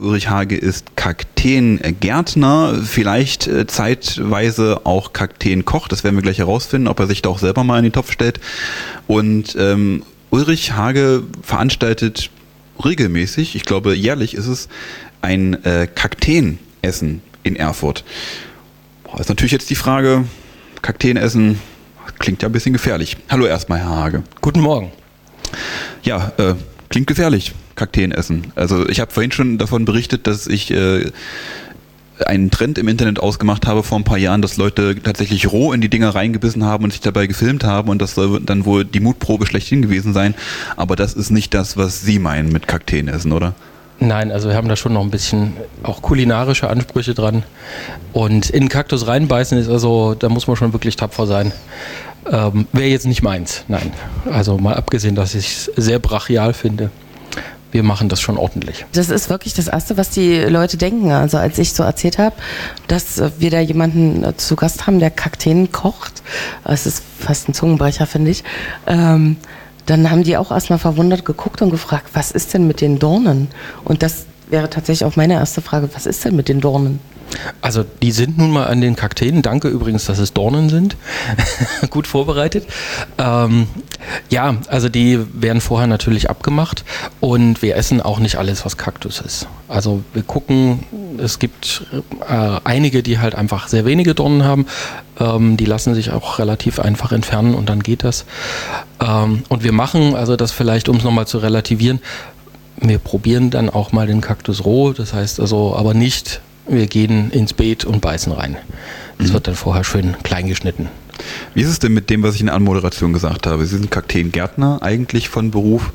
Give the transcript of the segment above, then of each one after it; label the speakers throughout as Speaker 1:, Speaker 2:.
Speaker 1: Ulrich Hage ist Kakteengärtner, vielleicht äh, zeitweise auch Kakteenkoch. Das werden wir gleich herausfinden, ob er sich da auch selber mal in den Topf stellt. Und ähm, Ulrich Hage veranstaltet regelmäßig, ich glaube jährlich ist es, ein äh, Kakteenessen in Erfurt. Boah, ist natürlich jetzt die Frage, Kakteenessen klingt ja ein bisschen gefährlich. Hallo erstmal, Herr Hage.
Speaker 2: Guten Morgen.
Speaker 1: Ja, äh, klingt gefährlich. Kakteen essen. Also ich habe vorhin schon davon berichtet, dass ich äh, einen Trend im Internet ausgemacht habe vor ein paar Jahren, dass Leute tatsächlich roh in die Dinger reingebissen haben und sich dabei gefilmt haben und das soll dann wohl die Mutprobe schlechthin gewesen sein. Aber das ist nicht das, was Sie meinen mit Kakteen essen, oder?
Speaker 2: Nein, also wir haben da schon noch ein bisschen auch kulinarische Ansprüche dran. Und in Kaktus reinbeißen ist also, da muss man schon wirklich tapfer sein. Ähm, Wäre jetzt nicht meins, nein. Also mal abgesehen, dass ich es sehr brachial finde wir machen das schon ordentlich.
Speaker 3: Das ist wirklich das Erste, was die Leute denken. Also als ich so erzählt habe, dass wir da jemanden äh, zu Gast haben, der Kakteen kocht, es ist fast ein Zungenbrecher, finde ich, ähm, dann haben die auch erstmal verwundert geguckt und gefragt, was ist denn mit den Dornen? Und das wäre tatsächlich auch meine erste Frage, was ist denn mit den Dornen?
Speaker 2: Also die sind nun mal an den Kakteen. Danke übrigens, dass es Dornen sind. Gut vorbereitet. Ähm, ja, also die werden vorher natürlich abgemacht und wir essen auch nicht alles, was Kaktus ist. Also wir gucken, es gibt äh, einige, die halt einfach sehr wenige Dornen haben. Ähm, die lassen sich auch relativ einfach entfernen und dann geht das. Ähm, und wir machen, also das vielleicht, um es nochmal zu relativieren, wir probieren dann auch mal den Kaktus roh, das heißt also aber nicht wir gehen ins Beet und beißen rein. Das mhm. wird dann vorher schön klein geschnitten.
Speaker 1: Wie ist es denn mit dem, was ich in der Anmoderation gesagt habe? Sie sind Kakteengärtner eigentlich von Beruf.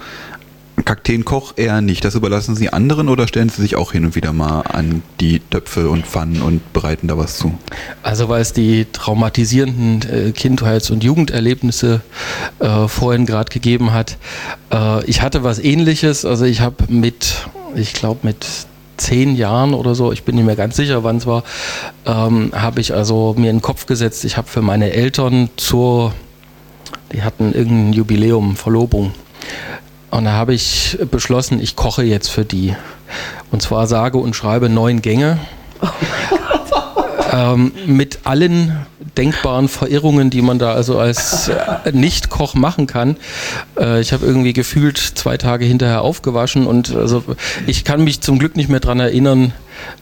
Speaker 1: Kakteenkoch eher nicht. Das überlassen Sie anderen oder stellen Sie sich auch hin und wieder mal an die Töpfe und Pfannen und bereiten da was zu?
Speaker 2: Also weil es die traumatisierenden äh, Kindheits- und Jugenderlebnisse äh, vorhin gerade gegeben hat. Äh, ich hatte was ähnliches. Also ich habe mit, ich glaube mit zehn Jahren oder so, ich bin nicht mehr ganz sicher, wann es war, ähm, habe ich also mir in den Kopf gesetzt, ich habe für meine Eltern zur, die hatten irgendein Jubiläum, Verlobung. Und da habe ich beschlossen, ich koche jetzt für die. Und zwar sage und schreibe neun Gänge. Oh ähm, mit allen denkbaren Verirrungen, die man da also als äh, Nicht-Koch machen kann. Äh, ich habe irgendwie gefühlt zwei Tage hinterher aufgewaschen und also ich kann mich zum Glück nicht mehr daran erinnern,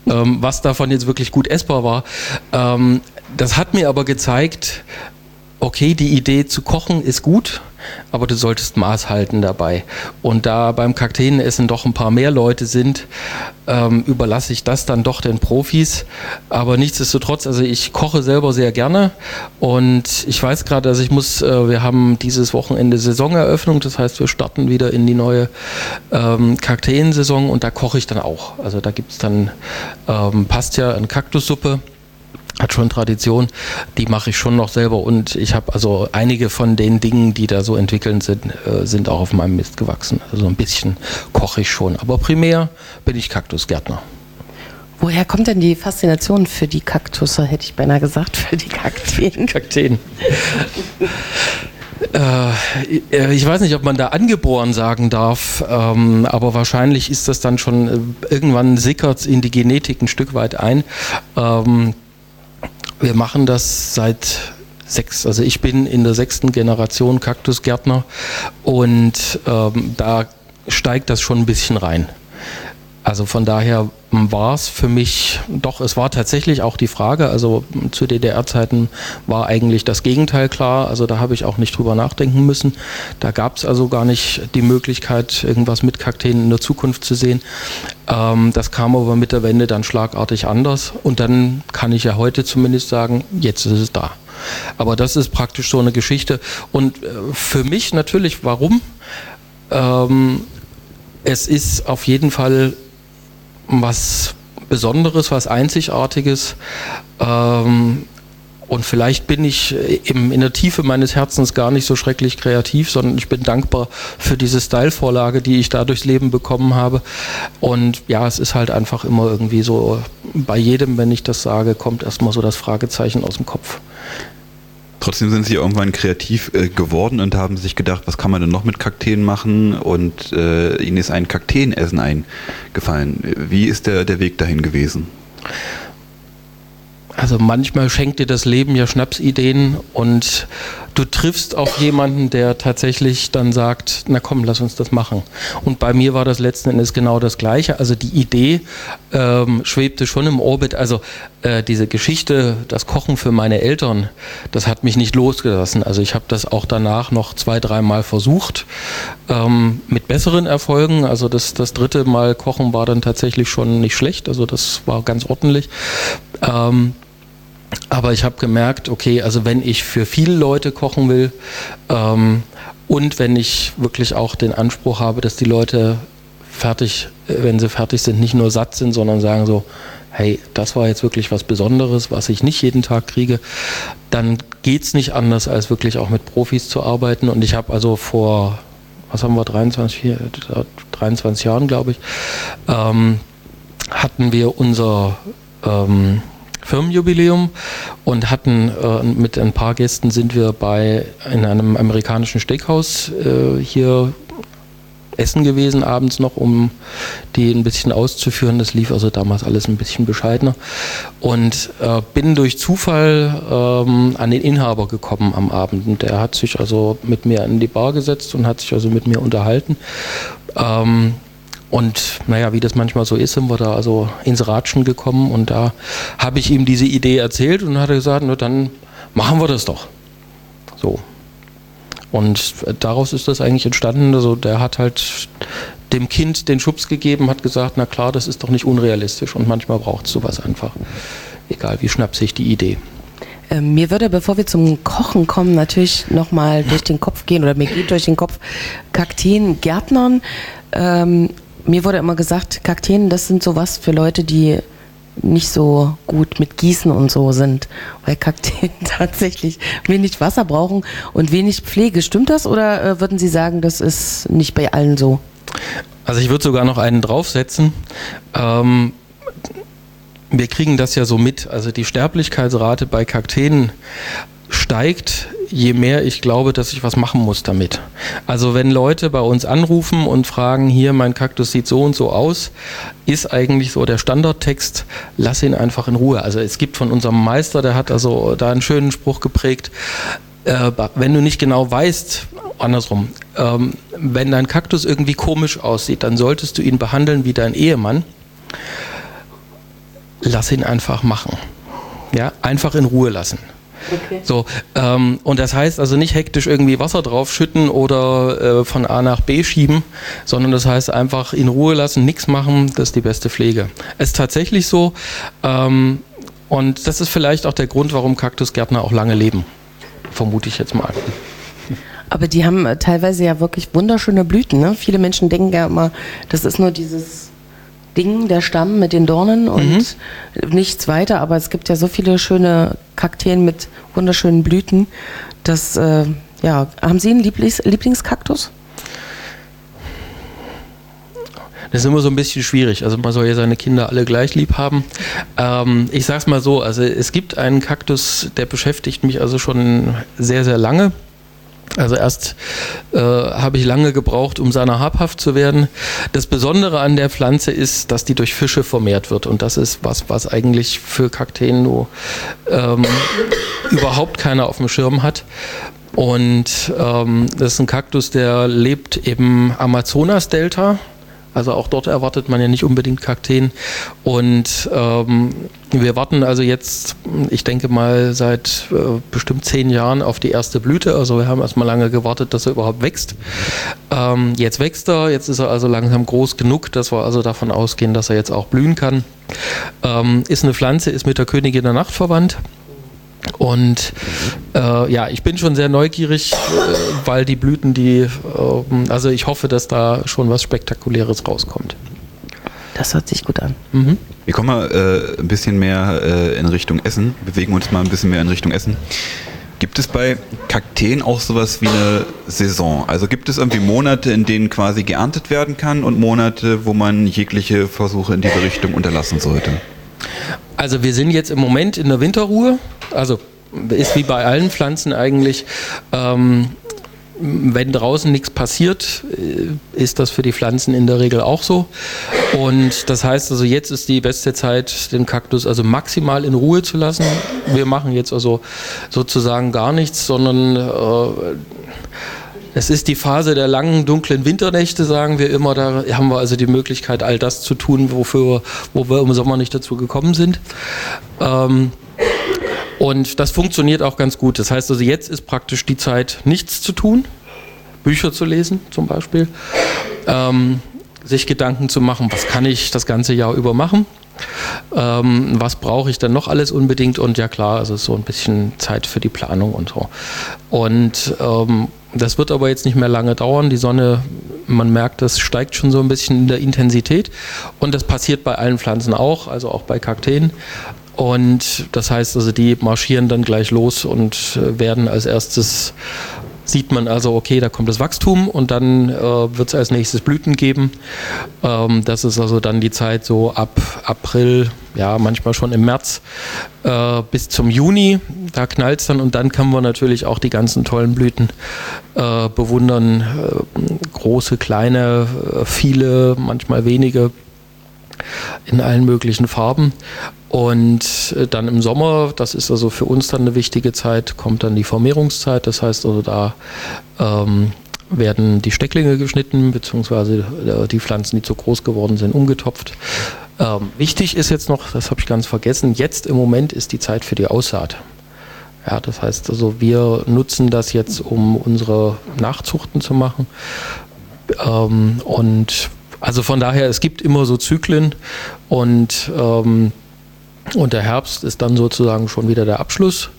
Speaker 2: ähm, was davon jetzt wirklich gut essbar war. Ähm, das hat mir aber gezeigt, okay, die Idee zu kochen ist gut aber du solltest Maß halten dabei. Und da beim Kakteenessen doch ein paar mehr Leute sind, ähm, überlasse ich das dann doch den Profis. Aber nichtsdestotrotz, also ich koche selber sehr gerne und ich weiß gerade, also ich muss, äh, wir haben dieses Wochenende Saisoneröffnung, das heißt, wir starten wieder in die neue ähm, Kakteensaison und da koche ich dann auch. Also da gibt es dann, ähm, passt ja eine Kaktussuppe hat schon Tradition, die mache ich schon noch selber und ich habe also einige von den Dingen, die da so entwickeln sind, äh, sind auch auf meinem Mist gewachsen. Also ein bisschen koche ich schon, aber primär bin ich Kaktusgärtner.
Speaker 3: Woher kommt denn die Faszination für die Kaktusse, hätte ich beinahe gesagt, für die Kakteen?
Speaker 2: Kakteen. Äh, ich weiß nicht, ob man da angeboren sagen darf, ähm, aber wahrscheinlich ist das dann schon äh, irgendwann sickert in die Genetik ein Stück weit ein. Ähm, wir machen das seit sechs, also ich bin in der sechsten Generation Kaktusgärtner und ähm, da steigt das schon ein bisschen rein. Also von daher war es für mich, doch, es war tatsächlich auch die Frage, also zu DDR-Zeiten war eigentlich das Gegenteil klar, also da habe ich auch nicht drüber nachdenken müssen. Da gab es also gar nicht die Möglichkeit, irgendwas mit Kakteen in der Zukunft zu sehen. Ähm, das kam aber mit der Wende dann schlagartig anders und dann kann ich ja heute zumindest sagen, jetzt ist es da. Aber das ist praktisch so eine Geschichte und äh, für mich natürlich, warum? Ähm, es ist auf jeden Fall was Besonderes, was Einzigartiges. Ähm, und vielleicht bin ich im, in der Tiefe meines Herzens gar nicht so schrecklich kreativ, sondern ich bin dankbar für diese Style-Vorlage, die ich da durchs Leben bekommen habe. Und ja, es ist halt einfach immer irgendwie so, bei jedem, wenn ich das sage, kommt erstmal so das Fragezeichen aus dem Kopf.
Speaker 1: Trotzdem sind sie irgendwann kreativ äh, geworden und haben sich gedacht, was kann man denn noch mit Kakteen machen? Und äh, ihnen ist ein Kakteenessen eingefallen. Wie ist der, der Weg dahin gewesen?
Speaker 2: Also manchmal schenkt dir das Leben ja Schnapsideen und du triffst auf jemanden, der tatsächlich dann sagt, na komm, lass uns das machen. Und bei mir war das letzten Endes genau das Gleiche. Also die Idee ähm, schwebte schon im Orbit. Also äh, diese Geschichte, das Kochen für meine Eltern, das hat mich nicht losgelassen. Also ich habe das auch danach noch zwei, dreimal versucht, ähm, mit besseren Erfolgen. Also das, das dritte Mal Kochen war dann tatsächlich schon nicht schlecht. Also das war ganz ordentlich. Ähm, aber ich habe gemerkt, okay, also wenn ich für viele Leute kochen will ähm, und wenn ich wirklich auch den Anspruch habe, dass die Leute fertig, äh, wenn sie fertig sind, nicht nur satt sind, sondern sagen so, hey, das war jetzt wirklich was Besonderes, was ich nicht jeden Tag kriege, dann geht es nicht anders, als wirklich auch mit Profis zu arbeiten. Und ich habe also vor, was haben wir, 23, 23 Jahren, glaube ich, ähm, hatten wir unser ähm, Firmenjubiläum und hatten äh, mit ein paar Gästen sind wir bei in einem amerikanischen Steakhouse äh, hier essen gewesen abends noch, um die ein bisschen auszuführen. Das lief also damals alles ein bisschen bescheidener. Und äh, bin durch Zufall ähm, an den Inhaber gekommen am Abend. Und der hat sich also mit mir in die Bar gesetzt und hat sich also mit mir unterhalten. Ähm, und naja, wie das manchmal so ist, sind wir da also ins Ratschen gekommen und da habe ich ihm diese Idee erzählt und hat er gesagt, na dann machen wir das doch. So. Und daraus ist das eigentlich entstanden. Also der hat halt dem Kind den Schubs gegeben, hat gesagt, na klar, das ist doch nicht unrealistisch und manchmal braucht es sowas einfach. Egal wie schnapsig die Idee.
Speaker 3: Ähm, mir würde, bevor wir zum Kochen kommen, natürlich nochmal durch den Kopf gehen, oder mir geht durch den Kopf Kakteen, Gärtnern. Ähm, mir wurde immer gesagt, Kakteen, das sind sowas für Leute, die nicht so gut mit Gießen und so sind, weil Kakteen tatsächlich wenig Wasser brauchen und wenig Pflege. Stimmt das oder äh, würden Sie sagen, das ist nicht bei allen so?
Speaker 2: Also ich würde sogar noch einen draufsetzen. Ähm, wir kriegen das ja so mit. Also die Sterblichkeitsrate bei Kakteen steigt je mehr ich glaube, dass ich was machen muss damit. Also wenn Leute bei uns anrufen und fragen, hier mein Kaktus sieht so und so aus, ist eigentlich so der Standardtext, lass ihn einfach in Ruhe. Also es gibt von unserem Meister, der hat also da einen schönen Spruch geprägt, äh, wenn du nicht genau weißt, andersrum, ähm, wenn dein Kaktus irgendwie komisch aussieht, dann solltest du ihn behandeln wie dein Ehemann. Lass ihn einfach machen. Ja, einfach in Ruhe lassen. Okay. So, ähm, und das heißt also nicht hektisch irgendwie Wasser draufschütten oder äh, von A nach B schieben, sondern das heißt einfach in Ruhe lassen, nichts machen, das ist die beste Pflege. Es ist tatsächlich so, ähm, und das ist vielleicht auch der Grund, warum Kaktusgärtner auch lange leben, vermute ich jetzt mal.
Speaker 3: Aber die haben äh, teilweise ja wirklich wunderschöne Blüten. Ne? Viele Menschen denken ja immer, das ist nur dieses Ding, der Stamm mit den Dornen und mhm. nichts weiter. Aber es gibt ja so viele schöne Kakteen mit wunderschönen Blüten. Das, äh, ja, haben Sie einen Lieblings Lieblingskaktus?
Speaker 2: Das ist immer so ein bisschen schwierig. Also man soll ja seine Kinder alle gleich lieb haben. Ähm, ich sag's mal so, also es gibt einen Kaktus, der beschäftigt mich also schon sehr, sehr lange. Also erst äh, habe ich lange gebraucht, um seiner habhaft zu werden. Das Besondere an der Pflanze ist, dass die durch Fische vermehrt wird. Und das ist was, was eigentlich für Kakteen nur ähm, überhaupt keiner auf dem Schirm hat. Und ähm, das ist ein Kaktus, der lebt im Amazonas-Delta. Also auch dort erwartet man ja nicht unbedingt Kakteen. Und ähm, wir warten also jetzt, ich denke mal, seit äh, bestimmt zehn Jahren auf die erste Blüte. Also wir haben erstmal lange gewartet, dass er überhaupt wächst. Ähm, jetzt wächst er, jetzt ist er also langsam groß genug, dass wir also davon ausgehen, dass er jetzt auch blühen kann. Ähm, ist eine Pflanze, ist mit der Königin der Nacht verwandt. Und äh, ja, ich bin schon sehr neugierig, äh, weil die Blüten, die, äh, also ich hoffe, dass da schon was Spektakuläres rauskommt.
Speaker 3: Das hört sich gut an.
Speaker 1: Mhm. Wir kommen mal äh, ein bisschen mehr äh, in Richtung Essen, bewegen uns mal ein bisschen mehr in Richtung Essen. Gibt es bei Kakteen auch sowas wie eine Saison? Also gibt es irgendwie Monate, in denen quasi geerntet werden kann und Monate, wo man jegliche Versuche in diese Richtung unterlassen sollte?
Speaker 2: Also wir sind jetzt im Moment in der Winterruhe. Also ist wie bei allen Pflanzen eigentlich. Ähm, wenn draußen nichts passiert, äh, ist das für die Pflanzen in der Regel auch so. Und das heißt also, jetzt ist die beste Zeit, den Kaktus also maximal in Ruhe zu lassen. Wir machen jetzt also sozusagen gar nichts, sondern äh, es ist die Phase der langen, dunklen Winternächte, sagen wir immer. Da haben wir also die Möglichkeit, all das zu tun, wofür, wo wir im Sommer nicht dazu gekommen sind. Ähm, und das funktioniert auch ganz gut. Das heißt also, jetzt ist praktisch die Zeit, nichts zu tun, Bücher zu lesen zum Beispiel, ähm, sich Gedanken zu machen, was kann ich das ganze Jahr über machen. Ähm, was brauche ich dann noch alles unbedingt? Und ja klar, also so ein bisschen Zeit für die Planung und so. Und ähm, das wird aber jetzt nicht mehr lange dauern. Die Sonne, man merkt, das steigt schon so ein bisschen in der Intensität. Und das passiert bei allen Pflanzen auch, also auch bei Kakteen. Und das heißt also, die marschieren dann gleich los und äh, werden als erstes sieht man also, okay, da kommt das Wachstum und dann äh, wird es als nächstes Blüten geben. Ähm, das ist also dann die Zeit so ab April, ja, manchmal schon im März äh, bis zum Juni. Da knallt es dann und dann können wir natürlich auch die ganzen tollen Blüten äh, bewundern. Äh, große, kleine, äh, viele, manchmal wenige in allen möglichen Farben. Und äh, dann im Sommer, das ist also für uns dann eine wichtige Zeit, kommt dann die Vermehrungszeit. Das heißt also, da ähm, werden die Stecklinge geschnitten, beziehungsweise äh, die Pflanzen, die zu groß geworden sind, umgetopft. Ähm, wichtig ist jetzt noch, das habe ich ganz vergessen, jetzt im Moment ist die Zeit für die Aussaat. Ja, das heißt also, wir nutzen das jetzt, um unsere Nachzuchten zu machen. Ähm, und also von daher, es gibt immer so Zyklen und, ähm, und der Herbst ist dann sozusagen schon wieder der Abschluss.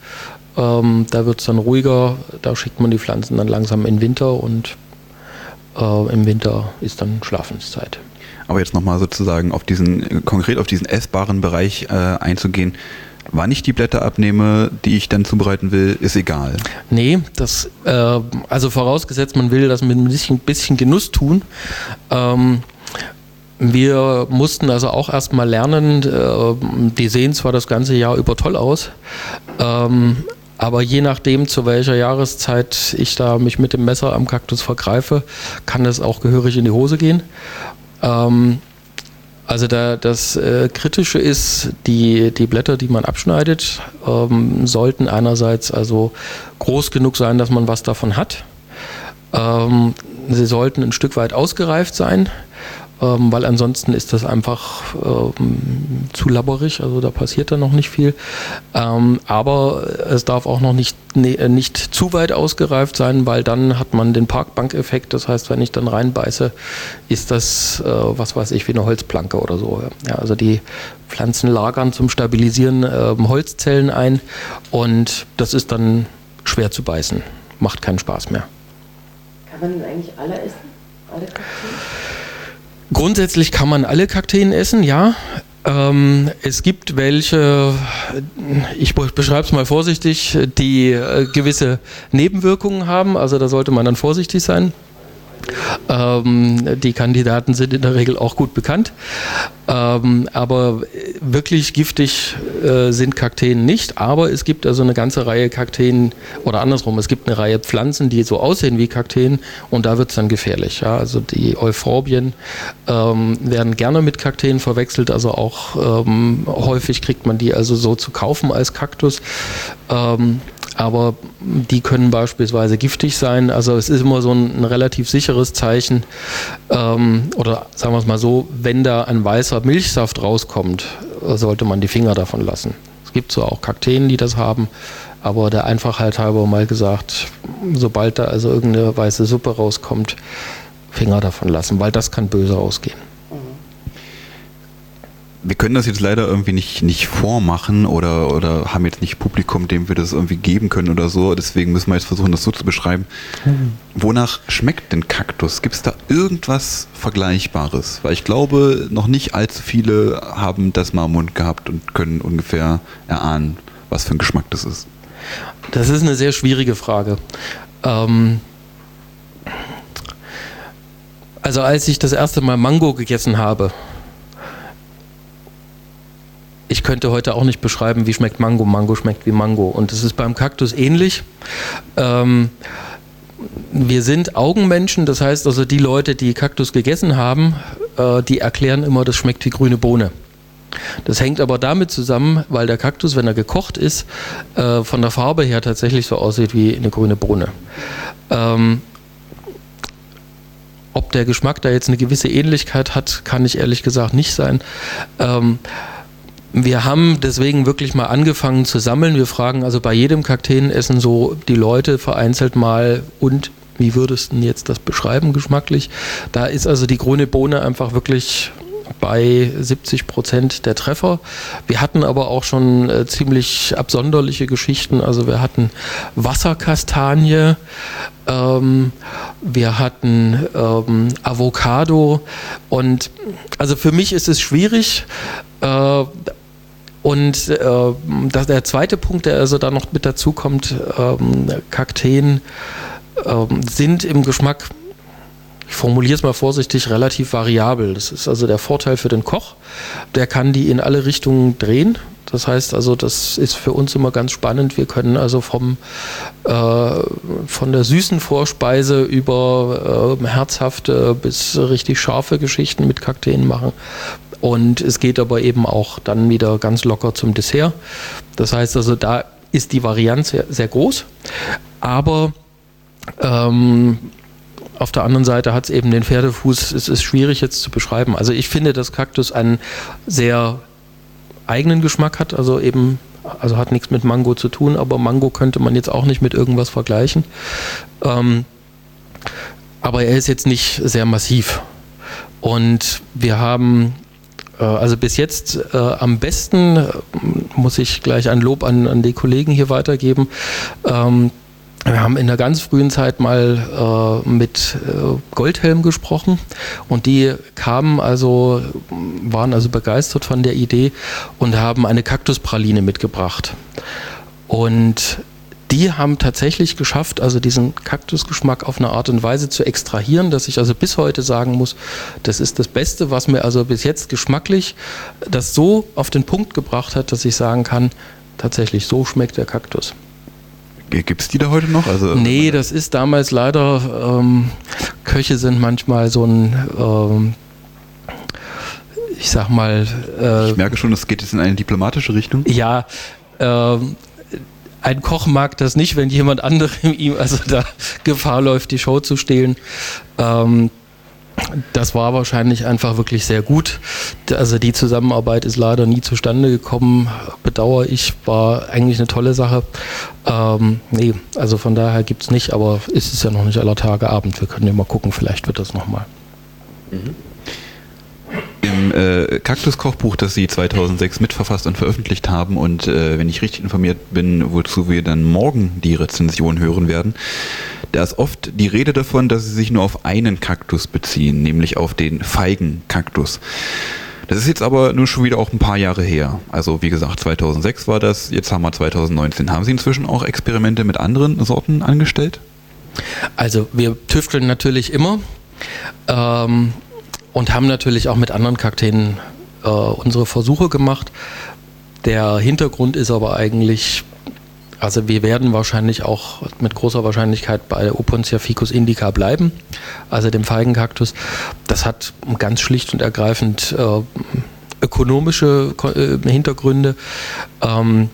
Speaker 2: Ähm, da wird es dann ruhiger, da schickt man die Pflanzen dann langsam in Winter und äh, im Winter ist dann Schlafenszeit.
Speaker 1: Aber jetzt nochmal sozusagen auf diesen, konkret auf diesen essbaren Bereich äh, einzugehen. Wann ich die Blätter abnehme, die ich dann zubereiten will, ist egal.
Speaker 2: Nee, das, äh, also vorausgesetzt, man will das mit ein bisschen, bisschen Genuss tun. Ähm, wir mussten also auch erstmal lernen, äh, die sehen zwar das ganze Jahr über toll aus, ähm, aber je nachdem, zu welcher Jahreszeit ich da mich mit dem Messer am Kaktus vergreife, kann das auch gehörig in die Hose gehen. Ähm, also da, das äh, Kritische ist, die, die Blätter, die man abschneidet, ähm, sollten einerseits also groß genug sein, dass man was davon hat. Sie sollten ein Stück weit ausgereift sein ähm, weil ansonsten ist das einfach ähm, zu labberig, also da passiert dann noch nicht viel. Ähm, aber es darf auch noch nicht, ne, nicht zu weit ausgereift sein, weil dann hat man den Parkbankeffekt. Das heißt, wenn ich dann reinbeiße, ist das, äh, was weiß ich, wie eine Holzplanke oder so. Ja, also die Pflanzen lagern zum Stabilisieren äh, Holzzellen ein und das ist dann schwer zu beißen. Macht keinen Spaß mehr.
Speaker 3: Kann man denn eigentlich alle essen? Alle Kakteen?
Speaker 2: Grundsätzlich kann man alle Kakteen essen, ja. Ähm, es gibt welche, ich beschreibe es mal vorsichtig, die äh, gewisse Nebenwirkungen haben. Also da sollte man dann vorsichtig sein. Ähm, die Kandidaten sind in der Regel auch gut bekannt. Ähm, aber wirklich giftig äh, sind Kakteen nicht. Aber es gibt also eine ganze Reihe Kakteen oder andersrum, es gibt eine Reihe Pflanzen, die so aussehen wie Kakteen und da wird es dann gefährlich. Ja? Also die Euphorbien ähm, werden gerne mit Kakteen verwechselt. Also auch ähm, häufig kriegt man die also so zu kaufen als Kaktus. Aber die können beispielsweise giftig sein. Also es ist immer so ein, ein relativ sicheres Zeichen. Ähm, oder sagen wir es mal so, wenn da ein weißer Milchsaft rauskommt, sollte man die Finger davon lassen. Es gibt so auch Kakteen, die das haben, aber der Einfachheit halber mal gesagt, sobald da also irgendeine weiße Suppe rauskommt, Finger davon lassen, weil das kann böse ausgehen
Speaker 1: wir können das jetzt leider irgendwie nicht, nicht vormachen oder, oder haben jetzt nicht Publikum, dem wir das irgendwie geben können oder so. Deswegen müssen wir jetzt versuchen, das so zu beschreiben. Mhm. Wonach schmeckt denn Kaktus? Gibt es da irgendwas Vergleichbares? Weil ich glaube, noch nicht allzu viele haben das mal im Mund gehabt und können ungefähr erahnen, was für ein Geschmack das ist.
Speaker 2: Das ist eine sehr schwierige Frage. Ähm also als ich das erste Mal Mango gegessen habe, ich könnte heute auch nicht beschreiben, wie schmeckt Mango. Mango schmeckt wie Mango. Und es ist beim Kaktus ähnlich. Ähm, wir sind Augenmenschen, das heißt also die Leute, die Kaktus gegessen haben, äh, die erklären immer, das schmeckt wie grüne Bohne. Das hängt aber damit zusammen, weil der Kaktus, wenn er gekocht ist, äh, von der Farbe her tatsächlich so aussieht wie eine grüne Bohne. Ähm, ob der Geschmack da jetzt eine gewisse Ähnlichkeit hat, kann ich ehrlich gesagt nicht sein. Ähm, wir haben deswegen wirklich mal angefangen zu sammeln. Wir fragen also bei jedem Kakteenessen so die Leute vereinzelt mal und wie würdest du jetzt das beschreiben geschmacklich? Da ist also die grüne Bohne einfach wirklich bei 70 Prozent der Treffer. Wir hatten aber auch schon äh, ziemlich absonderliche Geschichten. Also wir hatten Wasserkastanie, ähm, wir hatten ähm, Avocado und also für mich ist es schwierig. Äh, und äh, das, der zweite Punkt, der also da noch mit dazu kommt, ähm, Kakteen ähm, sind im Geschmack ich formuliere es mal vorsichtig, relativ variabel. Das ist also der Vorteil für den Koch. Der kann die in alle Richtungen drehen. Das heißt also, das ist für uns immer ganz spannend. Wir können also vom, äh, von der süßen Vorspeise über äh, herzhafte bis richtig scharfe Geschichten mit Kakteen machen. Und es geht aber eben auch dann wieder ganz locker zum Dessert. Das heißt also, da ist die Varianz sehr, sehr groß. Aber ähm, auf der anderen Seite hat es eben den Pferdefuß. Es ist schwierig jetzt zu beschreiben. Also ich finde, dass Kaktus einen sehr eigenen Geschmack hat. Also eben, also hat nichts mit Mango zu tun, aber Mango könnte man jetzt auch nicht mit irgendwas vergleichen. Ähm, aber er ist jetzt nicht sehr massiv. Und wir haben also bis jetzt äh, am besten, äh, muss ich gleich ein Lob an, an die Kollegen hier weitergeben, ähm, wir haben in der ganz frühen Zeit mal äh, mit äh, Goldhelm gesprochen und die kamen also, waren also begeistert von der Idee und haben eine Kaktuspraline mitgebracht. Und die haben tatsächlich geschafft, also diesen Kaktusgeschmack auf eine Art und Weise zu extrahieren, dass ich also bis heute sagen muss, das ist das Beste, was mir also bis jetzt geschmacklich das so auf den Punkt gebracht hat, dass ich sagen kann, tatsächlich so schmeckt der Kaktus.
Speaker 1: Gibt es die da heute noch?
Speaker 2: Also, nee, das ist damals leider, ähm, Köche sind manchmal so ein, ähm, ich sag mal.
Speaker 1: Äh, ich merke schon, es geht jetzt in eine diplomatische Richtung.
Speaker 2: Ja, äh, ein Koch mag das nicht, wenn jemand anderem ihm also da Gefahr läuft, die Show zu stehlen. Ähm, das war wahrscheinlich einfach wirklich sehr gut. Also die Zusammenarbeit ist leider nie zustande gekommen. Bedauere ich, war eigentlich eine tolle Sache. Ähm, nee, also von daher gibt es nicht, aber ist es ja noch nicht aller Tage Abend. Wir können ja mal gucken, vielleicht wird das nochmal. Mhm.
Speaker 1: Im äh, Kaktus-Kochbuch, das Sie 2006 mitverfasst und veröffentlicht haben und äh, wenn ich richtig informiert bin, wozu wir dann morgen die Rezension hören werden, da ist oft die Rede davon, dass sie sich nur auf einen Kaktus beziehen, nämlich auf den Feigenkaktus. Das ist jetzt aber nur schon wieder auch ein paar Jahre her. Also wie gesagt, 2006 war das, jetzt haben wir 2019. Haben Sie inzwischen auch Experimente mit anderen Sorten angestellt?
Speaker 2: Also wir tüfteln natürlich immer ähm, und haben natürlich auch mit anderen Kakteen äh, unsere Versuche gemacht. Der Hintergrund ist aber eigentlich also wir werden wahrscheinlich auch mit großer Wahrscheinlichkeit bei Opuntia ficus indica bleiben, also dem Feigenkaktus. Das hat ganz schlicht und ergreifend äh, ökonomische äh, Hintergründe. Ähm,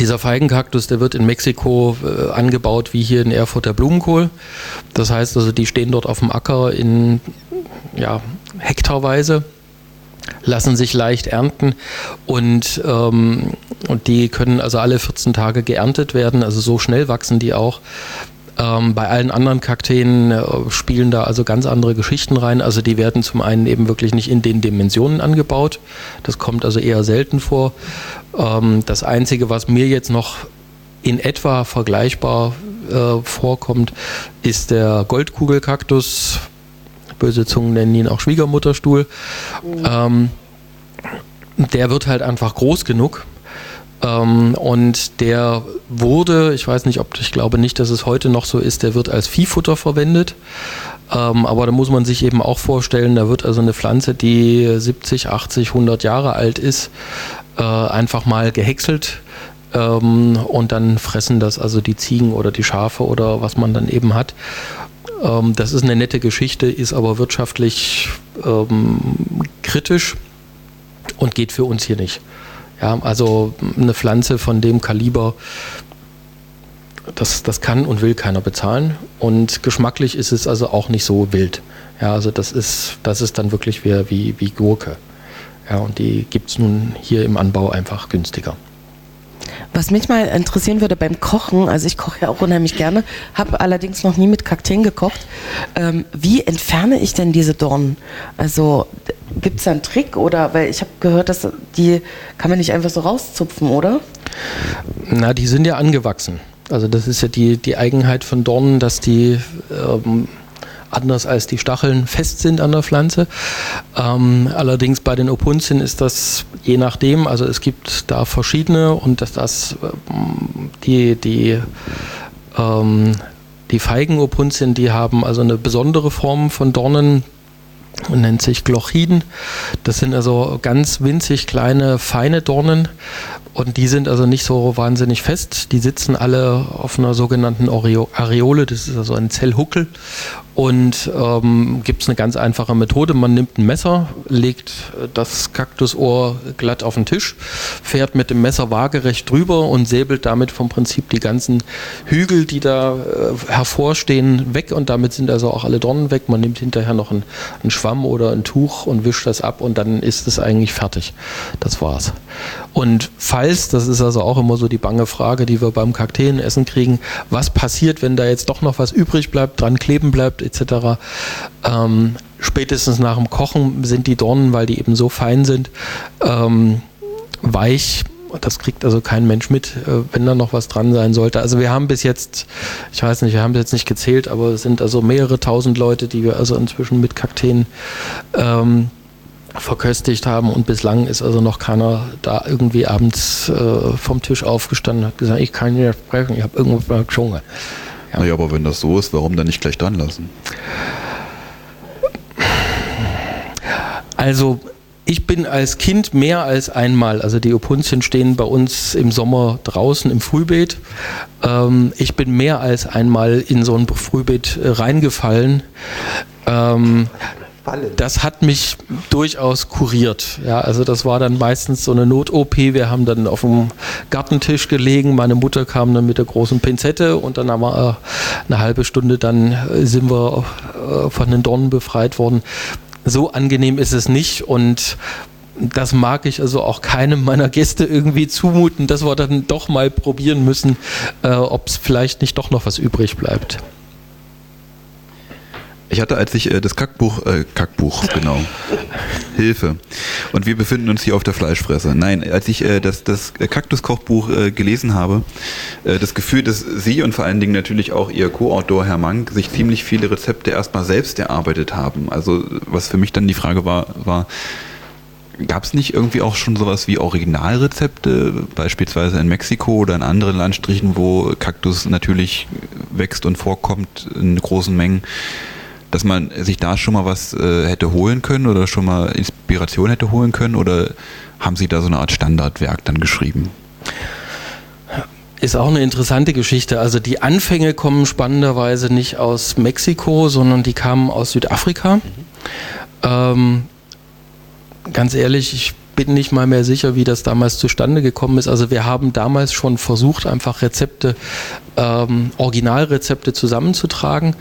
Speaker 2: dieser Feigenkaktus, der wird in Mexiko äh, angebaut wie hier in Erfurt der Blumenkohl. Das heißt also, die stehen dort auf dem Acker in ja, hektarweise lassen sich leicht ernten und, ähm, und die können also alle 14 Tage geerntet werden, also so schnell wachsen die auch. Ähm, bei allen anderen Kakteen äh, spielen da also ganz andere Geschichten rein. Also die werden zum einen eben wirklich nicht in den Dimensionen angebaut. Das kommt also eher selten vor. Ähm, das Einzige, was mir jetzt noch in etwa vergleichbar äh, vorkommt, ist der Goldkugelkaktus böse Zungen nennen ihn auch Schwiegermutterstuhl. Mhm. Ähm, der wird halt einfach groß genug. Ähm, und der wurde, ich weiß nicht, ob ich glaube nicht, dass es heute noch so ist, der wird als Viehfutter verwendet. Ähm, aber da muss man sich eben auch vorstellen, da wird also eine Pflanze, die 70, 80, 100 Jahre alt ist, äh, einfach mal gehäckselt ähm, und dann fressen das also die Ziegen oder die Schafe oder was man dann eben hat. Ähm, das ist eine nette Geschichte, ist aber wirtschaftlich ähm, kritisch und geht für uns hier nicht. Ja, also eine Pflanze von dem Kaliber, das, das kann und will keiner bezahlen. Und geschmacklich ist es also auch nicht so wild. Ja, also das ist, das ist dann wirklich wie, wie, wie Gurke. Ja, und die gibt es nun hier im Anbau einfach günstiger.
Speaker 3: Was mich mal interessieren würde beim Kochen, also ich koche ja auch unheimlich gerne, habe allerdings noch nie mit Kakteen gekocht. Ähm, wie entferne ich denn diese Dornen? Also gibt es da einen Trick oder, weil ich habe gehört, dass die kann man nicht einfach so rauszupfen, oder?
Speaker 2: Na, die sind ja angewachsen. Also das ist ja die, die Eigenheit von Dornen, dass die ähm, anders als die Stacheln fest sind an der Pflanze. Ähm, allerdings bei den Opuntien ist das je nachdem, also es gibt da verschiedene und dass das ähm, die, die ähm, die Feigenopuntien, die haben also eine besondere Form von Dornen, und nennt sich Glochiden. Das sind also ganz winzig kleine, feine Dornen und die sind also nicht so wahnsinnig fest. Die sitzen alle auf einer sogenannten Areole, das ist also ein Zellhuckel und ähm, gibt es eine ganz einfache Methode. Man nimmt ein Messer, legt das Kaktusohr glatt auf den Tisch, fährt mit dem Messer waagerecht drüber und säbelt damit vom Prinzip die ganzen Hügel, die da äh, hervorstehen, weg. Und damit sind also auch alle Dornen weg. Man nimmt hinterher noch einen, einen Schwamm oder ein Tuch und wischt das ab und dann ist es eigentlich fertig. Das war's. Und falls, das ist also auch immer so die bange Frage, die wir beim Kakteenessen kriegen, was passiert, wenn da jetzt doch noch was übrig bleibt, dran kleben bleibt, etc. Ähm, spätestens nach dem Kochen sind die Dornen, weil die eben so fein sind, ähm, weich. Das kriegt also kein Mensch mit, äh, wenn da noch was dran sein sollte. Also wir haben bis jetzt, ich weiß nicht, wir haben jetzt nicht gezählt, aber es sind also mehrere tausend Leute, die wir also inzwischen mit Kakteen ähm, verköstigt haben und bislang ist also noch keiner da irgendwie abends äh, vom Tisch aufgestanden und hat gesagt, ich kann nicht sprechen, ich habe irgendwas mal gesungen.
Speaker 1: Ja. Naja, aber wenn das so ist, warum dann nicht gleich dran lassen?
Speaker 2: Also ich bin als Kind mehr als einmal, also die Opuntien stehen bei uns im Sommer draußen im Frühbeet. Ähm, ich bin mehr als einmal in so ein Frühbeet äh, reingefallen. Ähm, Fallen. Das hat mich durchaus kuriert. Ja, also das war dann meistens so eine Not-OP. Wir haben dann auf dem Gartentisch gelegen. Meine Mutter kam dann mit der großen Pinzette und dann haben wir äh, eine halbe Stunde dann äh, sind wir äh, von den Dornen befreit worden. So angenehm ist es nicht und das mag ich also auch keinem meiner Gäste irgendwie zumuten, dass wir dann doch mal probieren müssen, äh, ob es vielleicht nicht doch noch was übrig bleibt.
Speaker 1: Ich hatte, als ich äh, das Kackbuch, äh, Kackbuch, genau, Hilfe. Und wir befinden uns hier auf der Fleischfresse. Nein, als ich äh, das, das Kaktuskochbuch äh, gelesen habe, äh, das Gefühl, dass Sie und vor allen Dingen natürlich auch Ihr Co-Autor Herr Mank sich ziemlich viele Rezepte erstmal selbst erarbeitet haben. Also was für mich dann die Frage war, war, Gab es nicht irgendwie auch schon sowas wie Originalrezepte, beispielsweise in Mexiko oder in anderen Landstrichen, wo Kaktus natürlich wächst und vorkommt in großen Mengen? Dass man sich da schon mal was äh, hätte holen können oder schon mal Inspiration hätte holen können oder haben Sie da so eine Art Standardwerk dann geschrieben?
Speaker 2: Ist auch eine interessante Geschichte. Also die Anfänge kommen spannenderweise nicht aus Mexiko, sondern die kamen aus Südafrika. Mhm. Ähm, ganz ehrlich, ich bin nicht mal mehr sicher, wie das damals zustande gekommen ist. Also wir haben damals schon versucht, einfach Rezepte, ähm, Originalrezepte zusammenzutragen.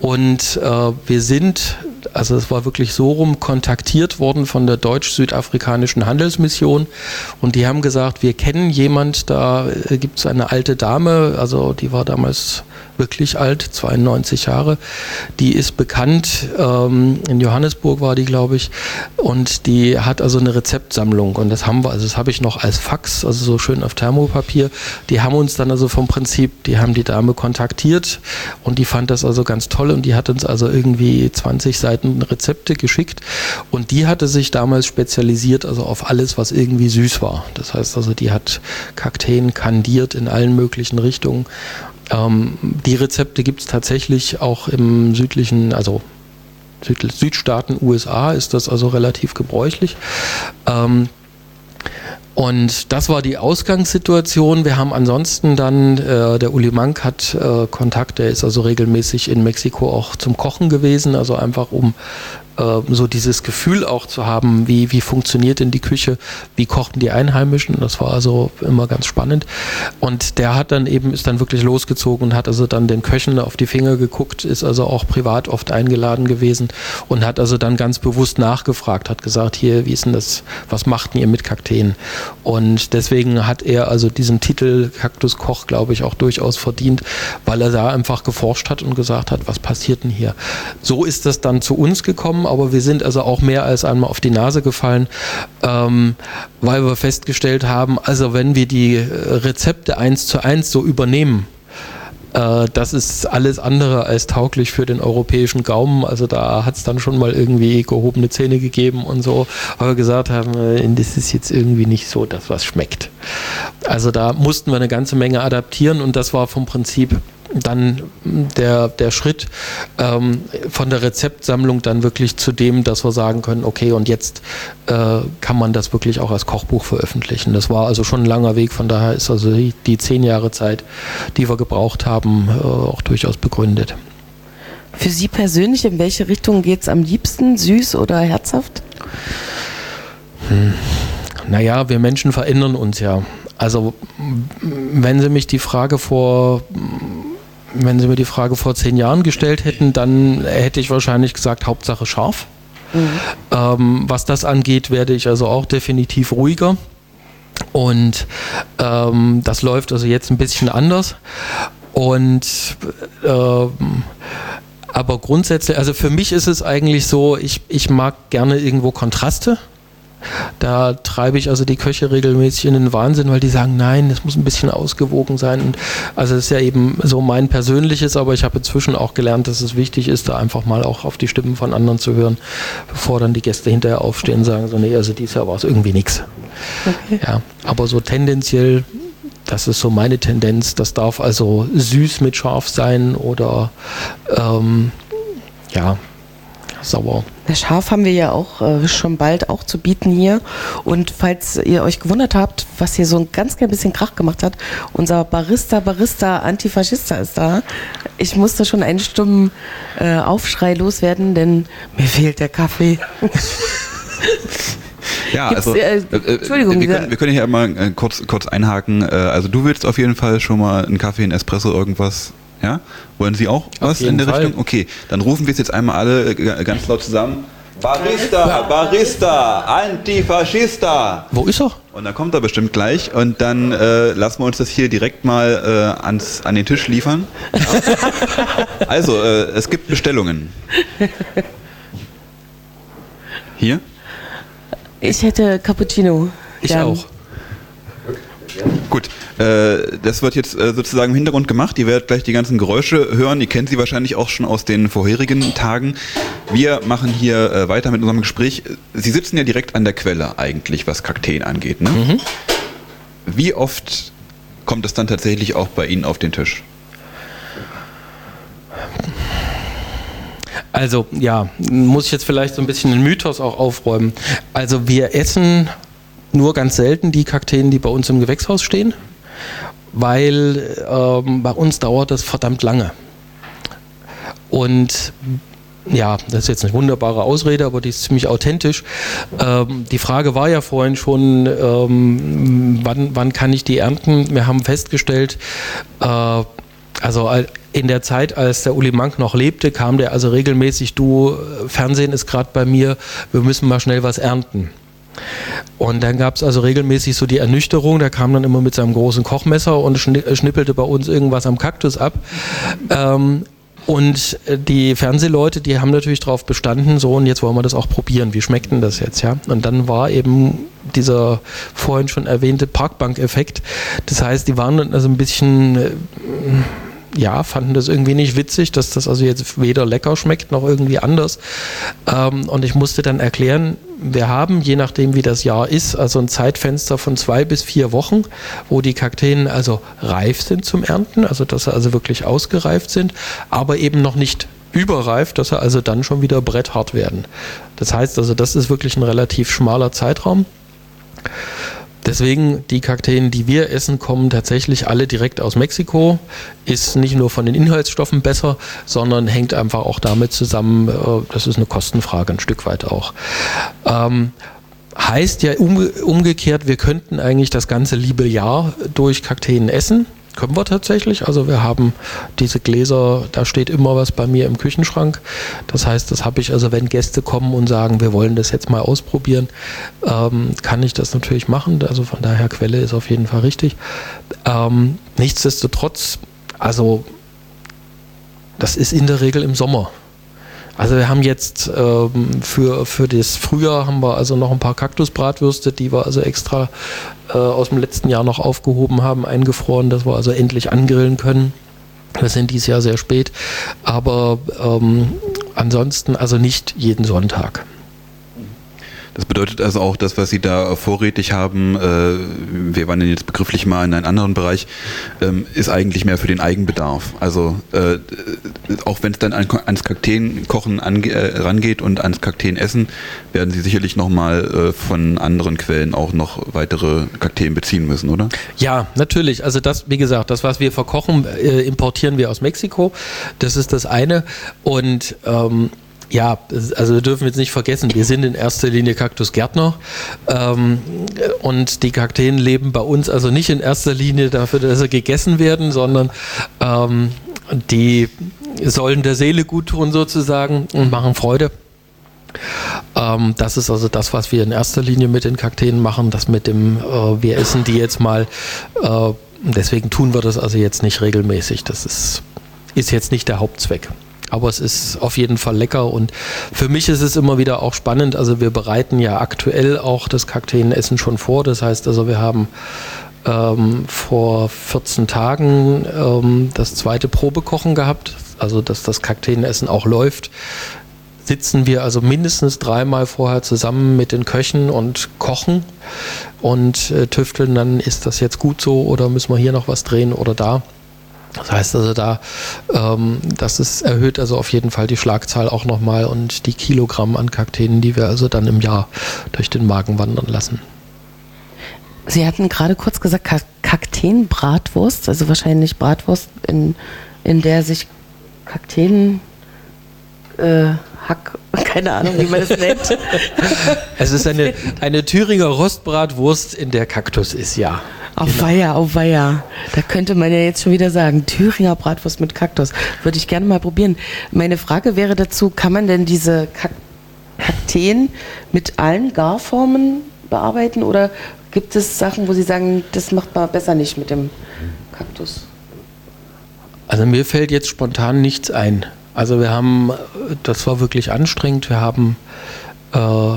Speaker 2: Und äh, wir sind also es war wirklich so rum, kontaktiert worden von der deutsch-südafrikanischen Handelsmission. Und die haben gesagt, wir kennen jemand, da äh, gibt es eine alte Dame, also die war damals wirklich alt, 92 Jahre. Die ist bekannt, ähm, in Johannesburg war die, glaube ich, und die hat also eine Rezeptsammlung und das haben wir, also das habe ich noch als Fax, also so schön auf Thermopapier. Die haben uns dann also vom Prinzip, die haben die Dame kontaktiert und die fand das also ganz toll und die hat uns also irgendwie 20 Seiten Rezepte geschickt und die hatte sich damals spezialisiert, also auf alles, was irgendwie süß war. Das heißt also, die hat Kakteen kandiert in allen möglichen Richtungen ähm, die Rezepte gibt es tatsächlich auch im südlichen, also Süd Südstaaten USA ist das also relativ gebräuchlich. Ähm, Und das war die Ausgangssituation. Wir haben ansonsten dann, äh, der Uli Mank hat äh, Kontakt, der ist also regelmäßig in Mexiko auch zum Kochen gewesen, also einfach um äh, so dieses Gefühl auch zu haben, wie, wie funktioniert denn die Küche, wie kochten die Einheimischen. Das war also immer ganz spannend. Und der hat dann eben, ist dann wirklich losgezogen und hat also dann den Köchen auf die Finger geguckt, ist also auch privat oft eingeladen gewesen und hat also dann ganz bewusst nachgefragt, hat gesagt, hier, wie ist denn das, was machten ihr mit Kakteen? Und deswegen hat er also diesen Titel Kaktuskoch, glaube ich, auch durchaus verdient, weil er da einfach geforscht hat und gesagt hat, was passiert denn hier? So ist das dann zu uns gekommen aber wir sind also auch mehr als einmal auf die Nase gefallen, ähm, weil wir festgestellt haben, also wenn wir die äh, Rezepte eins zu eins so übernehmen, äh, das ist alles andere als tauglich für den europäischen Gaumen. Also da hat es dann schon mal irgendwie gehobene Zähne gegeben und so, aber gesagt haben, äh, das ist jetzt irgendwie nicht so das, was schmeckt. Also da mussten wir eine ganze Menge adaptieren und das war vom Prinzip dann der, der Schritt ähm, von der Rezeptsammlung dann wirklich zu dem, dass wir sagen können, okay, und jetzt äh, kann man das wirklich auch als Kochbuch veröffentlichen. Das war also schon ein langer Weg, von daher ist also die, die zehn Jahre Zeit, die wir gebraucht haben, äh, auch durchaus begründet.
Speaker 3: Für Sie persönlich, in welche Richtung geht es am liebsten? Süß oder herzhaft?
Speaker 2: Hm. Naja, wir Menschen verändern uns ja. Also wenn Sie mich die Frage vor wenn Sie mir die Frage vor zehn Jahren gestellt hätten, dann hätte ich wahrscheinlich gesagt, Hauptsache scharf. Mhm. Ähm, was das angeht, werde ich also auch definitiv ruhiger. Und ähm, das läuft also jetzt ein bisschen anders. Und ähm, aber grundsätzlich, also für mich ist es eigentlich so, ich, ich mag gerne irgendwo Kontraste. Da treibe ich also die Köche regelmäßig in den Wahnsinn, weil die sagen, nein, es muss ein bisschen ausgewogen sein. Und also das ist ja eben so mein persönliches, aber ich habe inzwischen auch gelernt, dass es wichtig ist, da einfach mal auch auf die Stimmen von anderen zu hören, bevor dann die Gäste hinterher aufstehen und sagen, so nee, also dieses Jahr war es irgendwie nichts. Okay. Ja, aber so tendenziell das ist so meine Tendenz. Das darf also süß mit scharf sein oder ähm, ja, sauer.
Speaker 3: Das Schaf haben wir ja auch äh, schon bald auch zu bieten hier. Und falls ihr euch gewundert habt, was hier so ein ganz klein bisschen Krach gemacht hat, unser Barista, Barista, Antifaschista ist da. Ich musste schon einen stummen äh, Aufschrei loswerden, denn mir fehlt der Kaffee.
Speaker 1: Ja, also äh, äh, äh, Entschuldigung, wir können, wir können hier mal äh, kurz, kurz einhaken. also du willst auf jeden Fall schon mal einen Kaffee, einen Espresso, irgendwas ja? Wollen Sie auch was in der Fall. Richtung? Okay, dann rufen wir es jetzt einmal alle äh, ganz laut zusammen. Barista, Barista, Antifaschista.
Speaker 2: Wo ist er?
Speaker 1: Und dann kommt er bestimmt gleich und dann äh, lassen wir uns das hier direkt mal äh, ans, an den Tisch liefern. also, äh, es gibt Bestellungen. Hier?
Speaker 3: Ich hätte Cappuccino.
Speaker 2: Ich Gern. auch.
Speaker 1: Gut, äh, das wird jetzt äh, sozusagen im Hintergrund gemacht. Ihr werdet gleich die ganzen Geräusche hören. Ihr kennt sie wahrscheinlich auch schon aus den vorherigen Tagen. Wir machen hier äh, weiter mit unserem Gespräch. Sie sitzen ja direkt an der Quelle eigentlich, was Kakteen angeht. Ne? Mhm. Wie oft kommt es dann tatsächlich auch bei Ihnen auf den Tisch?
Speaker 2: Also ja, muss ich jetzt vielleicht so ein bisschen den Mythos auch aufräumen. Also wir essen nur ganz selten die Kakteen, die bei uns im Gewächshaus stehen, weil ähm, bei uns dauert das verdammt lange. Und ja, das ist jetzt eine wunderbare Ausrede, aber die ist ziemlich authentisch. Ähm, die Frage war ja vorhin schon, ähm, wann, wann kann ich die ernten? Wir haben festgestellt, äh, also in der Zeit, als der Uli Mank noch lebte, kam der also regelmäßig, du, Fernsehen ist gerade bei mir, wir müssen mal schnell was ernten. Und dann gab es also regelmäßig so die Ernüchterung, der kam dann immer mit seinem großen Kochmesser und schnippelte bei uns irgendwas am Kaktus ab. Ähm, und die Fernsehleute, die haben natürlich darauf bestanden, so und jetzt wollen wir das auch probieren. Wie schmeckt denn das jetzt, ja? Und dann war eben dieser vorhin schon erwähnte Parkbank-Effekt. Das heißt, die waren dann also ein bisschen äh, ja, fanden das irgendwie nicht witzig, dass das also jetzt weder lecker schmeckt noch irgendwie anders. Ähm, und ich musste dann erklären, wir haben, je nachdem wie das Jahr ist, also ein Zeitfenster von zwei bis vier Wochen, wo die Kakteen also reif sind zum Ernten, also dass sie also wirklich ausgereift sind, aber eben noch nicht überreif, dass sie also dann schon wieder bretthart werden. Das heißt also, das ist wirklich ein relativ schmaler Zeitraum. Deswegen die Kakteen, die wir essen, kommen tatsächlich alle direkt aus Mexiko. Ist nicht nur von den Inhaltsstoffen besser, sondern hängt einfach auch damit zusammen, äh, das ist eine Kostenfrage ein Stück weit auch. Ähm, heißt ja umgekehrt, wir könnten eigentlich das ganze liebe Jahr durch Kakteen essen können wir tatsächlich. Also wir haben diese Gläser, da steht immer was bei mir im Küchenschrank. Das heißt, das habe ich, also wenn Gäste kommen und sagen, wir wollen das jetzt mal ausprobieren, ähm, kann ich das natürlich machen. Also von daher Quelle ist auf jeden Fall richtig. Ähm, nichtsdestotrotz, also das ist in der Regel im Sommer. Also wir haben jetzt ähm, für, für das Frühjahr haben wir also noch ein paar Kaktusbratwürste, die wir also extra äh, aus dem letzten Jahr noch aufgehoben haben, eingefroren, dass wir also endlich angrillen können. Wir sind dieses Jahr sehr spät, aber ähm, ansonsten also nicht jeden Sonntag.
Speaker 1: Das bedeutet also auch, das, was Sie da vorrätig haben, äh, wir waren jetzt begrifflich mal in einem anderen Bereich, ähm, ist eigentlich mehr für den Eigenbedarf. Also äh, auch wenn es dann an, ans Kakteenkochen äh, rangeht und ans Kakteenessen, werden Sie sicherlich nochmal äh, von anderen Quellen auch noch weitere Kakteen beziehen müssen, oder?
Speaker 2: Ja, natürlich. Also das, wie gesagt, das, was wir verkochen, äh, importieren wir aus Mexiko. Das ist das eine. Und ähm, ja, also wir dürfen jetzt nicht vergessen, wir sind in erster Linie Kaktusgärtner ähm, und die Kakteen leben bei uns also nicht in erster Linie dafür, dass sie gegessen werden, sondern ähm, die sollen der Seele gut tun sozusagen und machen Freude. Ähm, das ist also das, was wir in erster Linie mit den Kakteen machen, das mit dem, äh, wir essen die jetzt mal, äh, deswegen tun wir das also jetzt nicht regelmäßig, das ist, ist jetzt nicht der Hauptzweck. Aber es ist auf jeden Fall lecker und für mich ist es immer wieder auch spannend. Also wir bereiten ja aktuell auch das Kakteenessen schon vor. Das heißt also, wir haben ähm, vor 14 Tagen ähm, das zweite Probekochen gehabt, also dass das Kakteenessen auch läuft. Sitzen wir also mindestens dreimal vorher zusammen mit den Köchen und kochen und äh, tüfteln dann, ist das jetzt gut so oder müssen wir hier noch was drehen oder da. Das heißt also da, ähm, das ist, erhöht also auf jeden Fall die Schlagzahl auch nochmal und die Kilogramm an Kakteen, die wir also dann im Jahr durch den Magen wandern lassen.
Speaker 3: Sie hatten gerade kurz gesagt, Kakteenbratwurst, also wahrscheinlich Bratwurst, in, in der sich Kakteen äh, Hack, keine Ahnung, wie man das nennt.
Speaker 2: es ist eine, eine Thüringer Rostbratwurst, in der Kaktus ist, ja.
Speaker 3: Auf genau. Weiher, auf Weiher. Da könnte man ja jetzt schon wieder sagen, Thüringer Bratwurst mit Kaktus. Würde ich gerne mal probieren. Meine Frage wäre dazu, kann man denn diese Kak Kakteen mit allen Garformen bearbeiten oder gibt es Sachen, wo Sie sagen, das macht man besser nicht mit dem Kaktus?
Speaker 2: Also mir fällt jetzt spontan nichts ein. Also wir haben, das war wirklich anstrengend, wir haben äh,